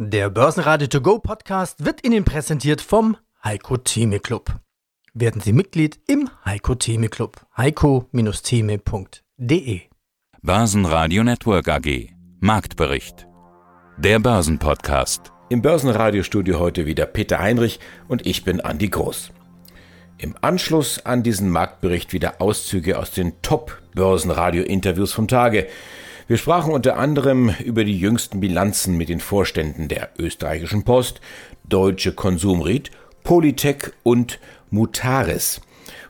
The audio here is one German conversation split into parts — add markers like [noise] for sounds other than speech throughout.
Der Börsenradio To Go Podcast wird Ihnen präsentiert vom Heiko Theme Club. Werden Sie Mitglied im Heiko Theme Club. heiko-theme.de Börsenradio Network AG Marktbericht Der Börsenpodcast Im Börsenradiostudio heute wieder Peter Heinrich und ich bin Andi Groß. Im Anschluss an diesen Marktbericht wieder Auszüge aus den Top-Börsenradio-Interviews vom Tage – wir sprachen unter anderem über die jüngsten Bilanzen mit den Vorständen der österreichischen Post, Deutsche Konsumried, Polytech und Mutaris.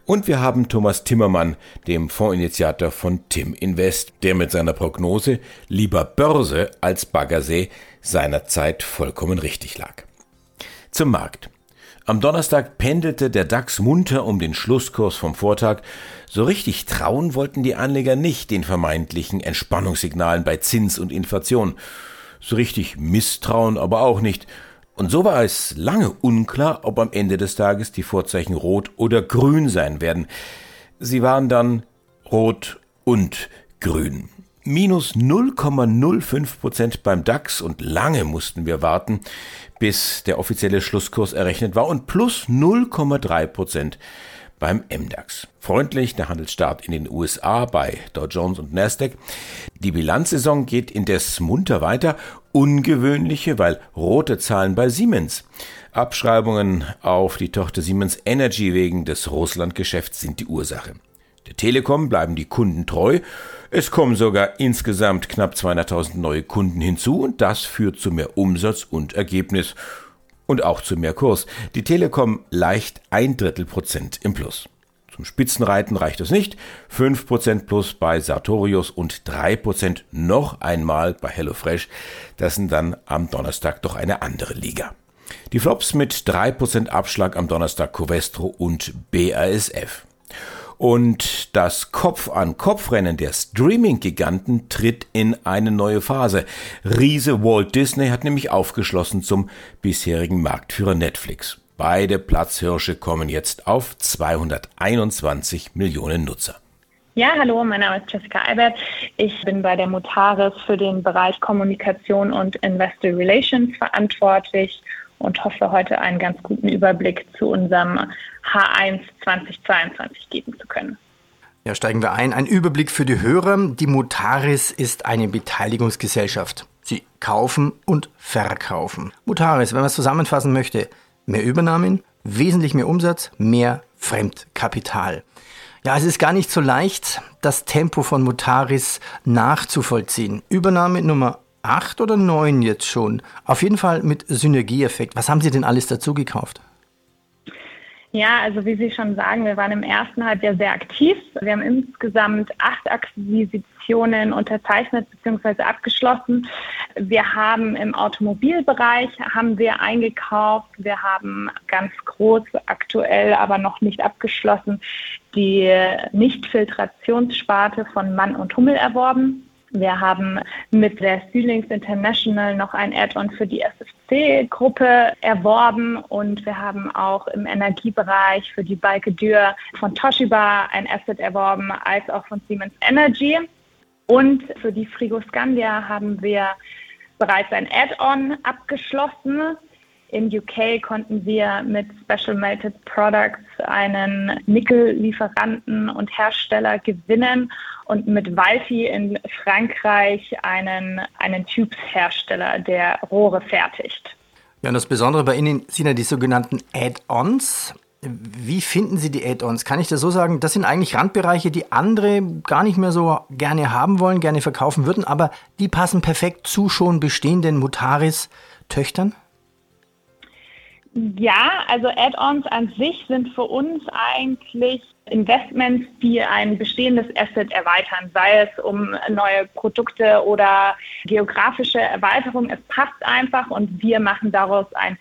Und wir haben Thomas Timmermann, dem Fondsinitiator von Tim Invest, der mit seiner Prognose lieber Börse als Baggersee seinerzeit vollkommen richtig lag. Zum Markt. Am Donnerstag pendelte der DAX munter um den Schlusskurs vom Vortag. So richtig trauen wollten die Anleger nicht den vermeintlichen Entspannungssignalen bei Zins und Inflation. So richtig misstrauen aber auch nicht. Und so war es lange unklar, ob am Ende des Tages die Vorzeichen rot oder grün sein werden. Sie waren dann rot und grün minus 0,05 Prozent beim DAX und lange mussten wir warten, bis der offizielle Schlusskurs errechnet war und plus 0,3 Prozent beim MDAX. Freundlich der Handelsstart in den USA bei Dow Jones und Nasdaq. Die Bilanzsaison geht indes munter weiter. Ungewöhnliche, weil rote Zahlen bei Siemens. Abschreibungen auf die Tochter Siemens Energy wegen des Russlandgeschäfts sind die Ursache. Der Telekom bleiben die Kunden treu. Es kommen sogar insgesamt knapp 200.000 neue Kunden hinzu und das führt zu mehr Umsatz und Ergebnis und auch zu mehr Kurs. Die Telekom leicht ein Drittel Prozent im Plus. Zum Spitzenreiten reicht es nicht. 5% plus bei Sartorius und 3% noch einmal bei HelloFresh. Das sind dann am Donnerstag doch eine andere Liga. Die Flops mit 3% Abschlag am Donnerstag Covestro und BASF. Und das Kopf-an-Kopf-Rennen der Streaming-Giganten tritt in eine neue Phase. Riese Walt Disney hat nämlich aufgeschlossen zum bisherigen Marktführer Netflix. Beide Platzhirsche kommen jetzt auf 221 Millionen Nutzer. Ja, hallo, mein Name ist Jessica Albert. Ich bin bei der Mutaris für den Bereich Kommunikation und Investor Relations verantwortlich und hoffe heute einen ganz guten Überblick zu unserem H1 2022 geben zu können. Ja, steigen wir ein. Ein Überblick für die Hörer. Die Mutaris ist eine Beteiligungsgesellschaft. Sie kaufen und verkaufen. Mutaris, wenn man es zusammenfassen möchte, mehr Übernahmen, wesentlich mehr Umsatz, mehr Fremdkapital. Ja, es ist gar nicht so leicht, das Tempo von Mutaris nachzuvollziehen. Übernahme Nummer 8 oder 9 jetzt schon. Auf jeden Fall mit Synergieeffekt. Was haben Sie denn alles dazu gekauft? Ja, also wie Sie schon sagen, wir waren im ersten Halbjahr sehr aktiv. Wir haben insgesamt acht Akquisitionen unterzeichnet bzw. abgeschlossen. Wir haben im Automobilbereich haben wir eingekauft. Wir haben ganz groß aktuell, aber noch nicht abgeschlossen, die Nichtfiltrationssparte von Mann und Hummel erworben. Wir haben mit der Stylings International noch ein Add-on für die SFC-Gruppe erworben und wir haben auch im Energiebereich für die Balke Dürr von Toshiba ein Asset erworben, als auch von Siemens Energy. Und für die Frigoscandia haben wir bereits ein Add-on abgeschlossen. In UK konnten wir mit Special Melted Products einen Nickellieferanten und Hersteller gewinnen und mit Valfi in Frankreich einen, einen Tubes-Hersteller, der Rohre fertigt. Ja, und das Besondere bei Ihnen sind ja die sogenannten Add-ons. Wie finden Sie die Add-ons? Kann ich das so sagen? Das sind eigentlich Randbereiche, die andere gar nicht mehr so gerne haben wollen, gerne verkaufen würden, aber die passen perfekt zu schon bestehenden Mutaris-Töchtern? Ja, also Add-ons an sich sind für uns eigentlich Investments, die ein bestehendes Asset erweitern, sei es um neue Produkte oder geografische Erweiterung. Es passt einfach und wir machen daraus ein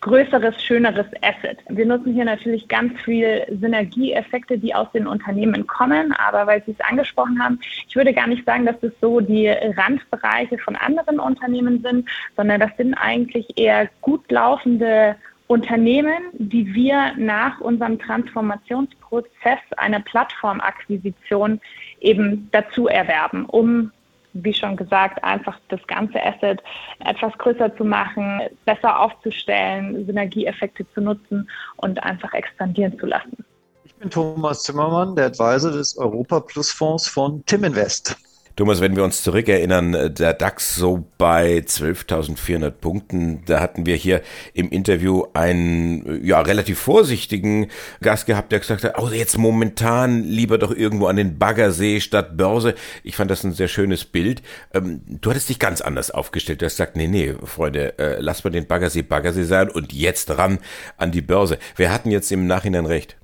größeres, schöneres Asset. Wir nutzen hier natürlich ganz viel Synergieeffekte, die aus den Unternehmen kommen, aber weil Sie es angesprochen haben, ich würde gar nicht sagen, dass das so die Randbereiche von anderen Unternehmen sind, sondern das sind eigentlich eher gut laufende Unternehmen, die wir nach unserem Transformationsprozess einer Plattformakquisition eben dazu erwerben, um wie schon gesagt, einfach das ganze Asset etwas größer zu machen, besser aufzustellen, Synergieeffekte zu nutzen und einfach expandieren zu lassen. Ich bin Thomas Zimmermann, der Advisor des Europa Plus Fonds von Tim Invest. Thomas, wenn wir uns zurückerinnern, der DAX so bei 12.400 Punkten, da hatten wir hier im Interview einen ja relativ vorsichtigen Gast gehabt, der gesagt hat, oh, jetzt momentan lieber doch irgendwo an den Baggersee statt Börse. Ich fand das ein sehr schönes Bild. Ähm, du hattest dich ganz anders aufgestellt. Du hast gesagt, nee, nee, Freunde, äh, lass mal den Baggersee Baggersee sein und jetzt ran an die Börse. Wer hatten jetzt im Nachhinein recht?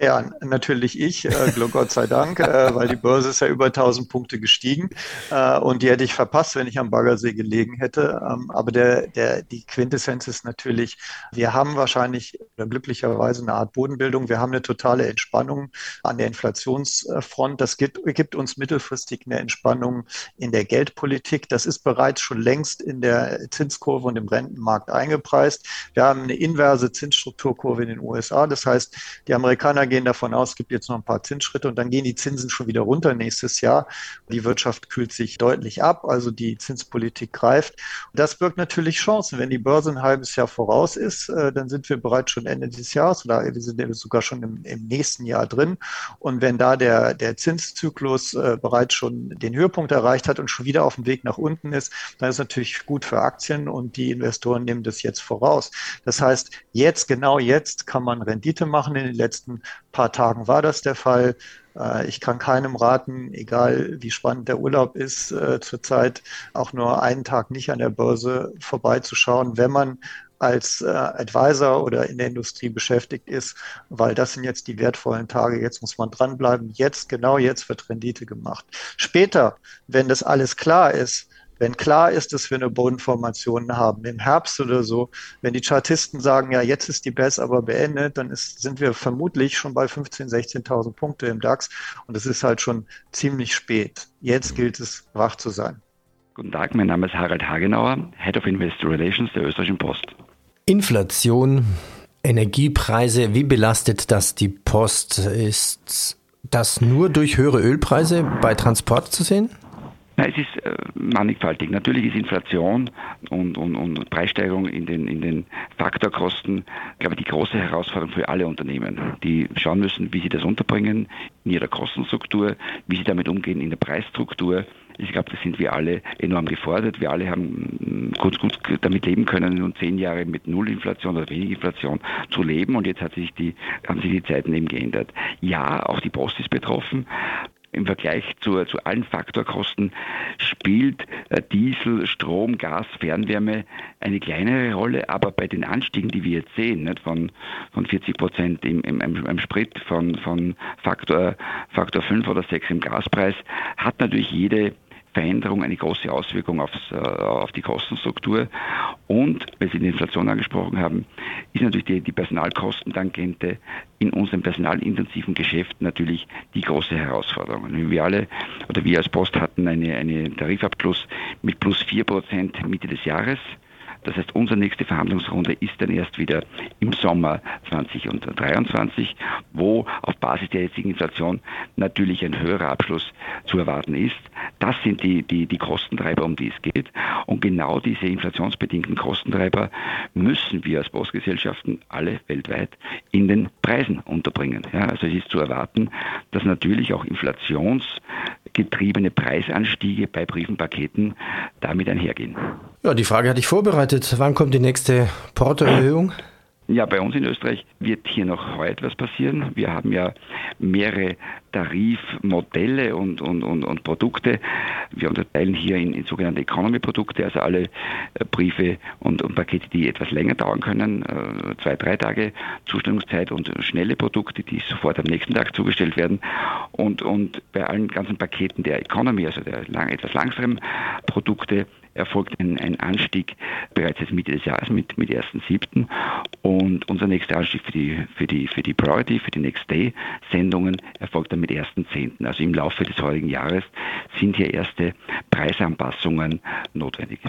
Ja, natürlich ich, äh, Gott sei Dank, äh, weil die Börse ist ja über 1000 Punkte gestiegen äh, und die hätte ich verpasst, wenn ich am Baggersee gelegen hätte. Ähm, aber der, der, die Quintessenz ist natürlich, wir haben wahrscheinlich glücklicherweise eine Art Bodenbildung. Wir haben eine totale Entspannung an der Inflationsfront. Das gibt, gibt uns mittelfristig eine Entspannung in der Geldpolitik. Das ist bereits schon längst in der Zinskurve und im Rentenmarkt eingepreist. Wir haben eine inverse Zinsstrukturkurve in den USA. Das heißt, die Amerikaner gehen davon aus, es gibt jetzt noch ein paar Zinsschritte und dann gehen die Zinsen schon wieder runter nächstes Jahr. Die Wirtschaft kühlt sich deutlich ab, also die Zinspolitik greift. Und das birgt natürlich Chancen. Wenn die Börse ein halbes Jahr voraus ist, äh, dann sind wir bereits schon Ende dieses Jahres oder wir sind sogar schon im, im nächsten Jahr drin. Und wenn da der, der Zinszyklus äh, bereits schon den Höhepunkt erreicht hat und schon wieder auf dem Weg nach unten ist, dann ist es natürlich gut für Aktien und die Investoren nehmen das jetzt voraus. Das heißt, jetzt, genau jetzt kann man Rendite machen. In den letzten paar Tagen war das der Fall. Äh, ich kann keinem raten, egal wie spannend der Urlaub ist, äh, zurzeit auch nur einen Tag nicht an der Börse vorbeizuschauen, wenn man als äh, Advisor oder in der Industrie beschäftigt ist, weil das sind jetzt die wertvollen Tage. Jetzt muss man dranbleiben. Jetzt, genau jetzt wird Rendite gemacht. Später, wenn das alles klar ist, wenn klar ist, dass wir eine Bodenformation haben, im Herbst oder so, wenn die Chartisten sagen, ja, jetzt ist die BES aber beendet, dann ist, sind wir vermutlich schon bei 15.000, 16.000 Punkte im DAX und es ist halt schon ziemlich spät. Jetzt gilt es, wach zu sein. Guten Tag, mein Name ist Harald Hagenauer, Head of Investor Relations der Österreichischen Post. Inflation, Energiepreise, wie belastet das die Post? Ist das nur durch höhere Ölpreise bei Transport zu sehen? Na, es ist äh, mannigfaltig. Natürlich ist Inflation und, und, und Preissteigerung in den, in den Faktorkosten, glaube ich, die große Herausforderung für alle Unternehmen, die schauen müssen, wie sie das unterbringen in ihrer Kostenstruktur, wie sie damit umgehen in der Preisstruktur. Ich glaube, das sind wir alle enorm gefordert. Wir alle haben gut, gut damit leben können, nun zehn Jahre mit Nullinflation oder wenig Inflation zu leben. Und jetzt hat sich die, haben sich die Zeiten eben geändert. Ja, auch die Post ist betroffen im Vergleich zu, zu allen Faktorkosten spielt äh, Diesel, Strom, Gas, Fernwärme eine kleinere Rolle, aber bei den Anstiegen, die wir jetzt sehen, nicht, von, von 40 Prozent im, im, im Sprit, von, von Faktor, Faktor 5 oder 6 im Gaspreis, hat natürlich jede Veränderung eine große Auswirkung aufs, äh, auf die Kostenstruktur. Und, weil Sie die Inflation angesprochen haben, ist natürlich die, die Personalkostentangente in unserem personalintensiven Geschäft natürlich die große Herausforderung. Wir alle oder wir als Post hatten eine, eine Tarifabschluss mit plus 4% Mitte des Jahres. Das heißt, unsere nächste Verhandlungsrunde ist dann erst wieder im Sommer 2023, wo auf Basis der jetzigen Inflation natürlich ein höherer Abschluss zu erwarten ist. Das sind die, die, die Kostentreiber, um die es geht. Und genau diese inflationsbedingten Kostentreiber müssen wir als Postgesellschaften alle weltweit in den Preisen unterbringen. Ja, also es ist zu erwarten, dass natürlich auch inflationsgetriebene Preisanstiege bei Briefenpaketen damit einhergehen. Ja, die Frage hatte ich vorbereitet. Wann kommt die nächste Portoerhöhung? Ja, bei uns in Österreich wird hier noch heute was passieren. Wir haben ja mehrere Tarifmodelle und, und, und, und Produkte. Wir unterteilen hier in, in sogenannte Economy-Produkte, also alle äh, Briefe und, und, Pakete, die etwas länger dauern können, äh, zwei, drei Tage Zustellungszeit und schnelle Produkte, die sofort am nächsten Tag zugestellt werden. Und, und bei allen ganzen Paketen der Economy, also der lang, etwas langsamen Produkte, erfolgt ein, ein Anstieg bereits jetzt Mitte des Jahres mit, mit 1.7. Und unser nächster Anstieg für die, für die, für die Priority, für die Next Day Sendungen erfolgt dann mit 1.10. Also im Laufe des heutigen Jahres sind hier erste Preisanpassungen notwendig.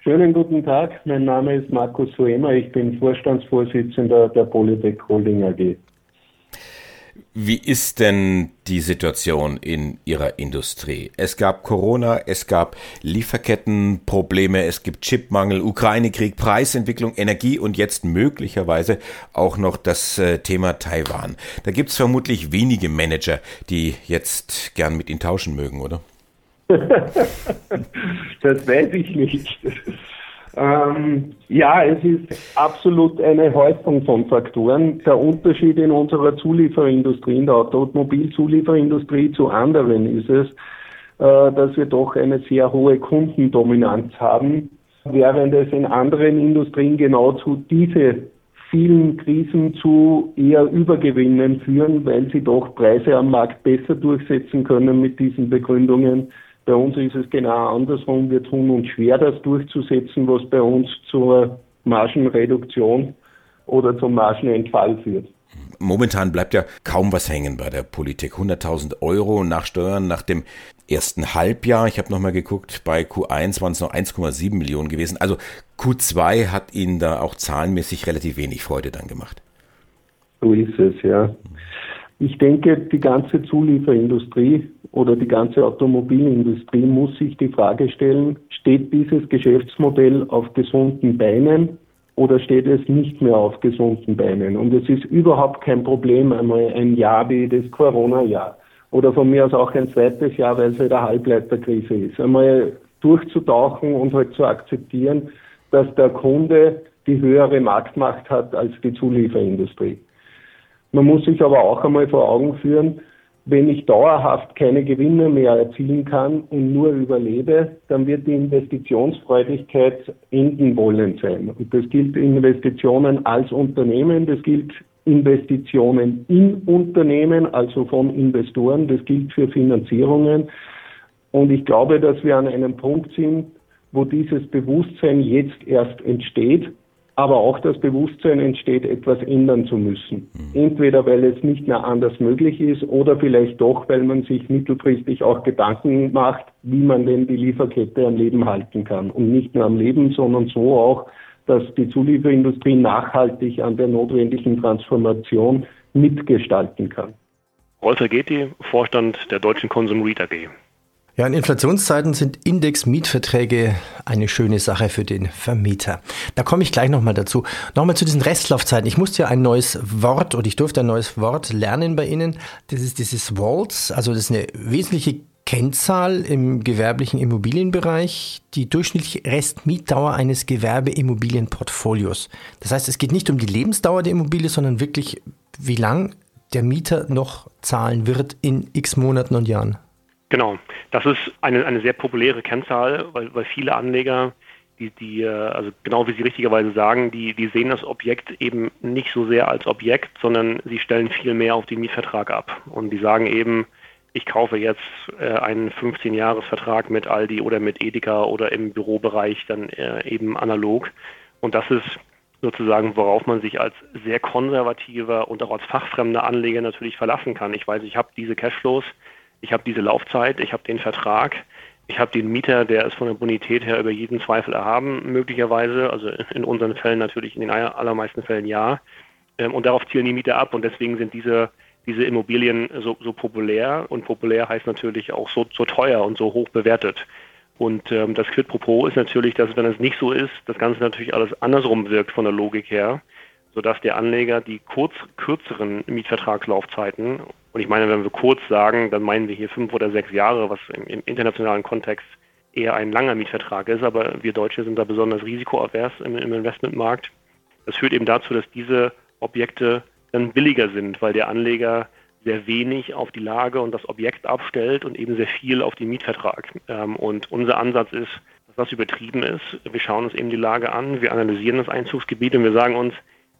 Schönen guten Tag, mein Name ist Markus Suema, ich bin Vorstandsvorsitzender der Polytech Holding AG. Wie ist denn die Situation in Ihrer Industrie? Es gab Corona, es gab Lieferkettenprobleme, es gibt Chipmangel, Ukraine-Krieg, Preisentwicklung, Energie und jetzt möglicherweise auch noch das äh, Thema Taiwan. Da gibt es vermutlich wenige Manager, die jetzt gern mit Ihnen tauschen mögen, oder? [laughs] das weiß ich nicht. Ähm, ja, es ist absolut eine Häufung von Faktoren. Der Unterschied in unserer Zulieferindustrie, in der Automobilzulieferindustrie zu anderen ist es, äh, dass wir doch eine sehr hohe Kundendominanz haben, während es in anderen Industrien genau zu diese vielen Krisen zu eher Übergewinnen führen, weil sie doch Preise am Markt besser durchsetzen können mit diesen Begründungen bei uns ist es genau andersrum. Wir tun uns schwer, das durchzusetzen, was bei uns zur Margenreduktion oder zum Margenentfall führt. Momentan bleibt ja kaum was hängen bei der Politik. 100.000 Euro nach Steuern nach dem ersten Halbjahr. Ich habe nochmal geguckt, bei Q1 waren es noch 1,7 Millionen gewesen. Also Q2 hat Ihnen da auch zahlenmäßig relativ wenig Freude dann gemacht. So ist es, ja. Ich denke, die ganze Zulieferindustrie oder die ganze Automobilindustrie muss sich die Frage stellen, steht dieses Geschäftsmodell auf gesunden Beinen oder steht es nicht mehr auf gesunden Beinen? Und es ist überhaupt kein Problem, einmal ein Jahr wie das Corona-Jahr oder von mir aus auch ein zweites Jahr, weil es halt eine Halbleiterkrise ist, einmal durchzutauchen und halt zu akzeptieren, dass der Kunde die höhere Marktmacht hat als die Zulieferindustrie. Man muss sich aber auch einmal vor Augen führen, wenn ich dauerhaft keine Gewinne mehr erzielen kann und nur überlebe, dann wird die Investitionsfreudigkeit enden wollen sein. Und das gilt Investitionen als Unternehmen, das gilt Investitionen in Unternehmen, also von Investoren, das gilt für Finanzierungen. Und ich glaube, dass wir an einem Punkt sind, wo dieses Bewusstsein jetzt erst entsteht aber auch das Bewusstsein entsteht, etwas ändern zu müssen. Mhm. Entweder weil es nicht mehr anders möglich ist oder vielleicht doch, weil man sich mittelfristig auch Gedanken macht, wie man denn die Lieferkette am Leben halten kann. Und nicht nur am Leben, sondern so auch, dass die Zulieferindustrie nachhaltig an der notwendigen Transformation mitgestalten kann. Rolf Ergeti, Vorstand der Deutschen Konsum Read AG. Ja, in Inflationszeiten sind Index-Mietverträge eine schöne Sache für den Vermieter. Da komme ich gleich nochmal dazu. Nochmal zu diesen Restlaufzeiten. Ich musste ja ein neues Wort oder ich durfte ein neues Wort lernen bei Ihnen. Das ist dieses Waltz. Also das ist eine wesentliche Kennzahl im gewerblichen Immobilienbereich, die durchschnittliche Restmietdauer eines Gewerbeimmobilienportfolios. Das heißt, es geht nicht um die Lebensdauer der Immobilie, sondern wirklich, wie lang der Mieter noch zahlen wird in x Monaten und Jahren. Genau, das ist eine, eine sehr populäre Kennzahl, weil, weil viele Anleger, die, die, äh, also genau wie Sie richtigerweise sagen, die, die sehen das Objekt eben nicht so sehr als Objekt, sondern sie stellen viel mehr auf den Mietvertrag ab. Und die sagen eben, ich kaufe jetzt äh, einen 15-Jahres-Vertrag mit Aldi oder mit Edeka oder im Bürobereich dann äh, eben analog. Und das ist sozusagen, worauf man sich als sehr konservativer und auch als fachfremder Anleger natürlich verlassen kann. Ich weiß, ich habe diese Cashflows, ich habe diese Laufzeit, ich habe den Vertrag, ich habe den Mieter, der ist von der Bonität her über jeden Zweifel erhaben, möglicherweise, also in unseren Fällen natürlich, in den allermeisten Fällen ja. Ähm, und darauf zielen die Mieter ab und deswegen sind diese, diese Immobilien so, so populär und populär heißt natürlich auch so, so teuer und so hoch bewertet. Und ähm, das Quid pro quo ist natürlich, dass wenn es nicht so ist, das Ganze natürlich alles andersrum wirkt von der Logik her sodass der Anleger die kurz, kürzeren Mietvertragslaufzeiten, und ich meine, wenn wir kurz sagen, dann meinen wir hier fünf oder sechs Jahre, was im, im internationalen Kontext eher ein langer Mietvertrag ist, aber wir Deutsche sind da besonders risikoavers im, im Investmentmarkt. Das führt eben dazu, dass diese Objekte dann billiger sind, weil der Anleger sehr wenig auf die Lage und das Objekt abstellt und eben sehr viel auf den Mietvertrag. Ähm, und unser Ansatz ist, dass das übertrieben ist. Wir schauen uns eben die Lage an, wir analysieren das Einzugsgebiet und wir sagen uns,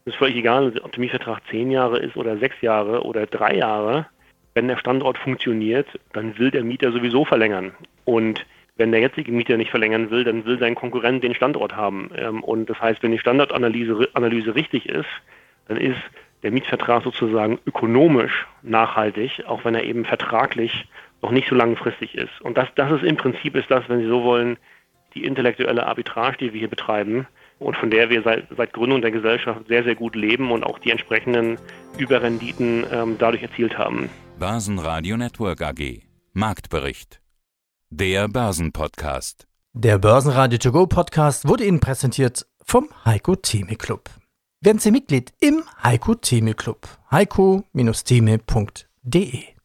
es ist völlig egal, ob der Mietvertrag zehn Jahre ist oder sechs Jahre oder drei Jahre. Wenn der Standort funktioniert, dann will der Mieter sowieso verlängern. Und wenn der jetzige Mieter nicht verlängern will, dann will sein Konkurrent den Standort haben. Ähm, und das heißt, wenn die Standortanalyse Analyse richtig ist, dann ist der Mietvertrag sozusagen ökonomisch nachhaltig, auch wenn er eben vertraglich noch nicht so langfristig ist. Und das, das ist im Prinzip ist das, wenn Sie so wollen, die intellektuelle Arbitrage, die wir hier betreiben, und von der wir seit, seit Gründung der Gesellschaft sehr, sehr gut leben und auch die entsprechenden Überrenditen ähm, dadurch erzielt haben. Börsenradio Network AG. Marktbericht. Der Börsenpodcast. Der Börsenradio To Go Podcast wurde Ihnen präsentiert vom Heiko Theme Club. Werden Sie Mitglied im Heiko Theme Club. heiko-theme.de